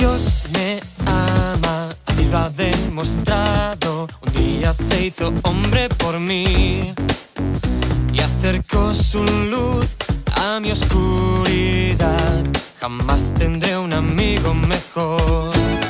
Dios me ama, así lo ha demostrado. Un día se hizo hombre por mí y acercó su luz a mi oscuridad. Jamás tendré un amigo mejor.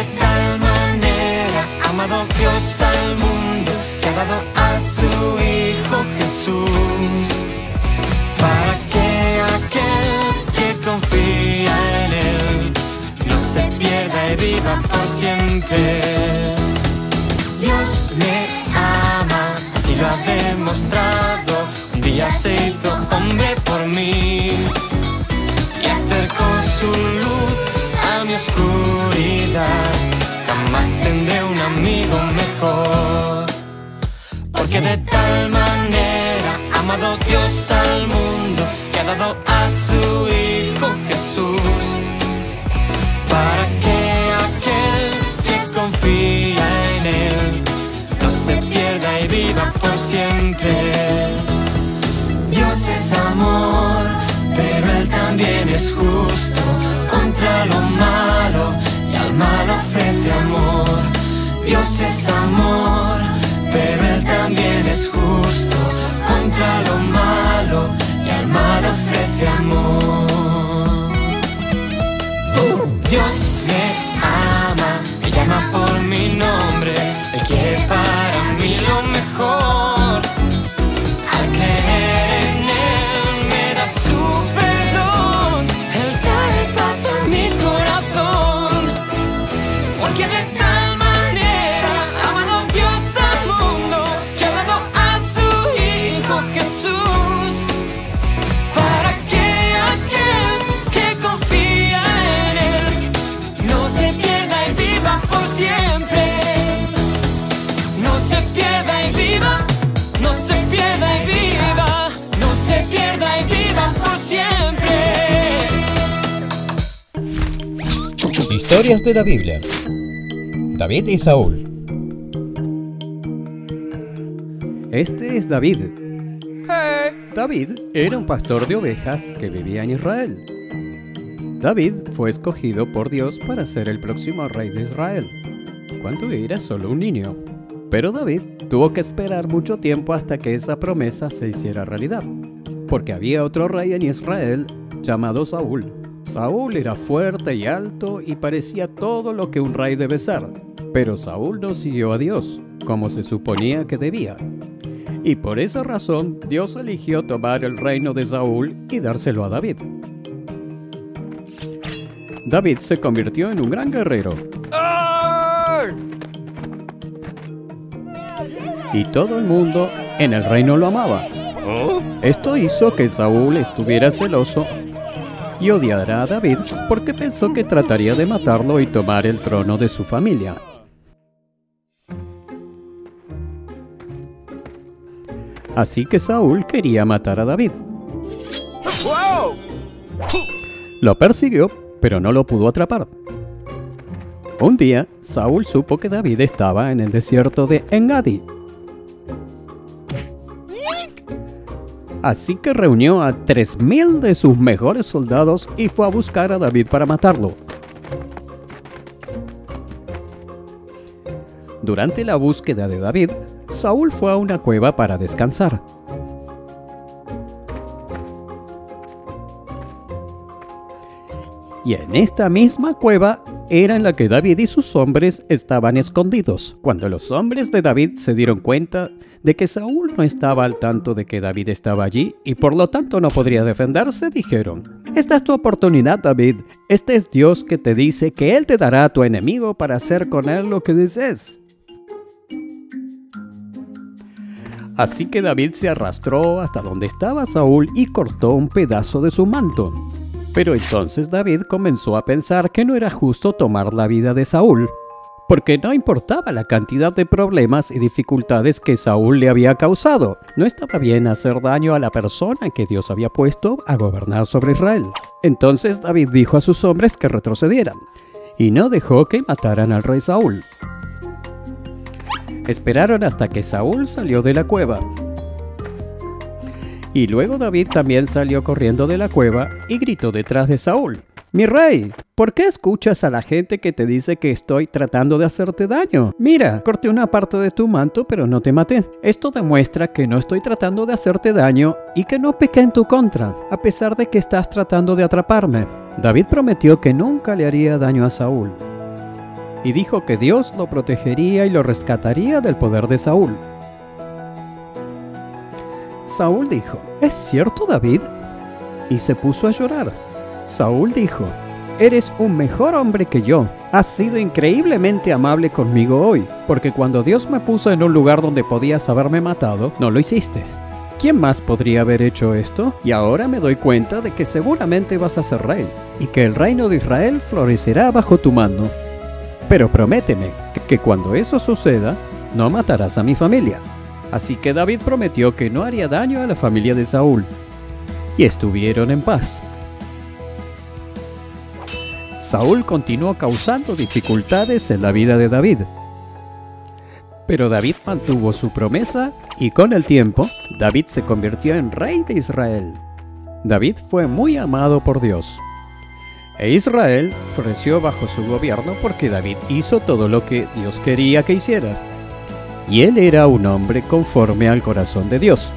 De tal manera amado Dios al mundo que ha dado a su Hijo Jesús. Para que aquel que confía en Él no se pierda y viva por siempre. Dios me ama, así lo ha demostrado. Un día se hizo hombre por mí y acercó su luz oscuridad. Jamás tendré un amigo mejor. Porque de tal manera ha amado Dios al mundo que ha dado a su Hijo Jesús. Para que aquel que confía en Él no se pierda y viva por siempre. Dios es amor, también es justo contra lo malo y al mal ofrece amor. Dios es amor, pero Él también es justo contra lo malo y al mal ofrece amor. Dios me Historias de la Biblia. David y Saúl. Este es David. David era un pastor de ovejas que vivía en Israel. David fue escogido por Dios para ser el próximo rey de Israel, cuando era solo un niño. Pero David tuvo que esperar mucho tiempo hasta que esa promesa se hiciera realidad, porque había otro rey en Israel llamado Saúl. Saúl era fuerte y alto y parecía todo lo que un rey debe ser, pero Saúl no siguió a Dios, como se suponía que debía. Y por esa razón Dios eligió tomar el reino de Saúl y dárselo a David. David se convirtió en un gran guerrero. Y todo el mundo en el reino lo amaba. Esto hizo que Saúl estuviera celoso y odiara a David porque pensó que trataría de matarlo y tomar el trono de su familia. Así que Saúl quería matar a David. Lo persiguió, pero no lo pudo atrapar. Un día, Saúl supo que David estaba en el desierto de Engadi. Así que reunió a 3.000 de sus mejores soldados y fue a buscar a David para matarlo. Durante la búsqueda de David, Saúl fue a una cueva para descansar. Y en esta misma cueva era en la que David y sus hombres estaban escondidos. Cuando los hombres de David se dieron cuenta de que Saúl no estaba al tanto de que David estaba allí y por lo tanto no podría defenderse, dijeron, Esta es tu oportunidad, David. Este es Dios que te dice que Él te dará a tu enemigo para hacer con él lo que desees. Así que David se arrastró hasta donde estaba Saúl y cortó un pedazo de su manto. Pero entonces David comenzó a pensar que no era justo tomar la vida de Saúl, porque no importaba la cantidad de problemas y dificultades que Saúl le había causado. No estaba bien hacer daño a la persona que Dios había puesto a gobernar sobre Israel. Entonces David dijo a sus hombres que retrocedieran. y no dejó que mataran al rey Saúl. Esperaron hasta que Saúl salió de la cueva. Y luego David también salió corriendo de la cueva y gritó detrás de Saúl. Mi rey, ¿por qué escuchas a la gente que te dice que estoy tratando de hacerte daño? Mira, corté una parte de tu manto pero no te maté. Esto demuestra que no estoy tratando de hacerte daño y que no pequé en tu contra, a pesar de que estás tratando de atraparme. David prometió que nunca le haría daño a Saúl. Y dijo que Dios lo protegería y lo rescataría del poder de Saúl. Saúl dijo, ¿Es cierto David? Y se puso a llorar. Saúl dijo, Eres un mejor hombre que yo. Has sido increíblemente amable conmigo hoy, porque cuando Dios me puso en un lugar donde podías haberme matado, no lo hiciste. ¿Quién más podría haber hecho esto? Y ahora me doy cuenta de que seguramente vas a ser rey, y que el reino de Israel florecerá bajo tu mano. Pero prométeme que cuando eso suceda, no matarás a mi familia. Así que David prometió que no haría daño a la familia de Saúl. Y estuvieron en paz. Saúl continuó causando dificultades en la vida de David. Pero David mantuvo su promesa y con el tiempo David se convirtió en rey de Israel. David fue muy amado por Dios. E Israel floreció bajo su gobierno porque David hizo todo lo que Dios quería que hiciera. Y él era un hombre conforme al corazón de Dios.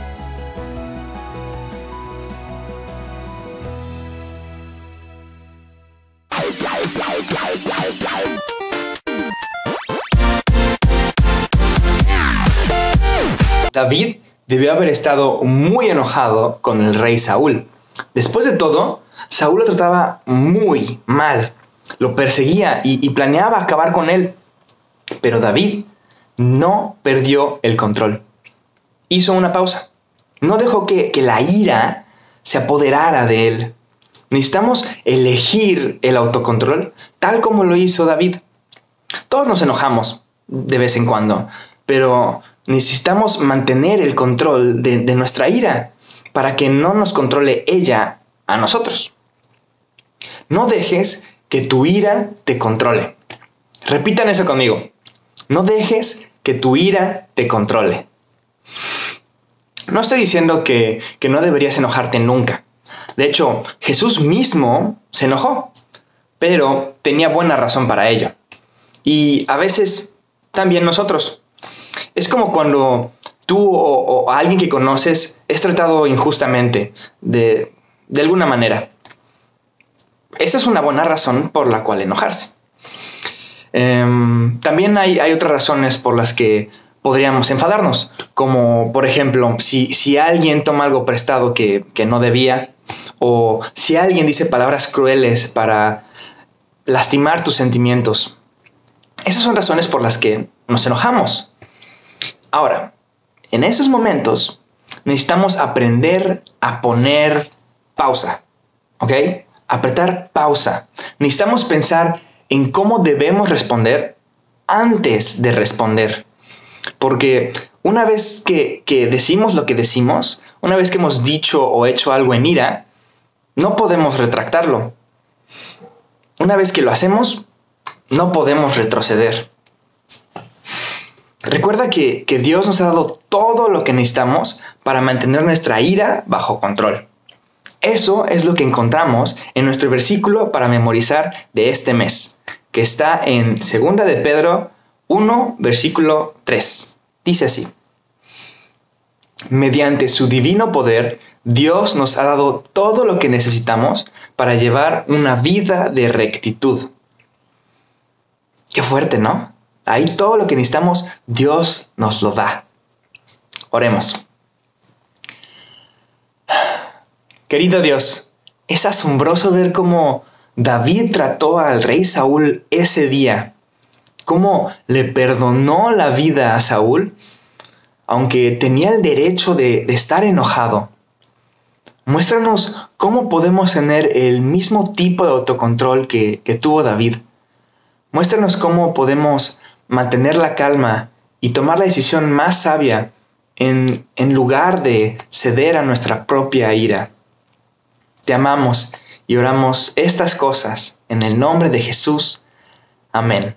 David debió haber estado muy enojado con el rey Saúl. Después de todo, Saúl lo trataba muy mal, lo perseguía y, planeaba acabar con él. Pero David no perdió el control. Hizo una pausa. No dejó que, que la ira se apoderara de él. Necesitamos elegir el autocontrol tal como lo hizo David. Todos nos enojamos de vez en cuando, pero necesitamos mantener el control de, nuestra ira para que no nos controle ella a nosotros. No dejes que tu ira te controle. Repitan eso conmigo. No dejes que tu ira te controle. No estoy diciendo que, que, no deberías enojarte nunca. De hecho, Jesús mismo se enojó, pero tenía buena razón para ello. Y a veces también nosotros. Es como cuando tú o, alguien que conoces es tratado injustamente de, alguna manera. Esa es una buena razón por la cual enojarse. Em, también hay, otras razones por las que podríamos enfadarnos, como por ejemplo, si, alguien toma algo prestado que, que, no debía, o si alguien dice palabras crueles para lastimar tus sentimientos. Esas son razones por las que nos enojamos. Ahora, en esos momentos necesitamos aprender a poner pausa, ¿ok? Apretar pausa. Necesitamos pensar en cómo debemos responder antes de responder. Porque una vez que, decimos lo que decimos, una vez que hemos dicho o hecho algo en ira, no podemos retractarlo. Una vez que lo hacemos, no podemos retroceder. Recuerda que, Dios nos ha dado todo lo que necesitamos para mantener nuestra ira bajo control. Eso es lo que encontramos en nuestro versículo para memorizar de este mes, que está en 2 de Pedro 1, versículo 3. Dice así. Mediante su divino poder, Dios nos ha dado todo lo que necesitamos para llevar una vida de rectitud. Qué fuerte, ¿no? Ahí todo lo que necesitamos, Dios nos lo da. Oremos. Querido Dios, es asombroso ver cómo David trató al rey Saúl ese día, cómo le perdonó la vida a Saúl, aunque tenía el derecho de, estar enojado. Muéstranos cómo podemos tener el mismo tipo de autocontrol que, tuvo David. Muéstranos cómo podemos mantener la calma y tomar la decisión más sabia en lugar de ceder a nuestra propia ira. Te amamos y oramos estas cosas en el nombre de Jesús. Amén.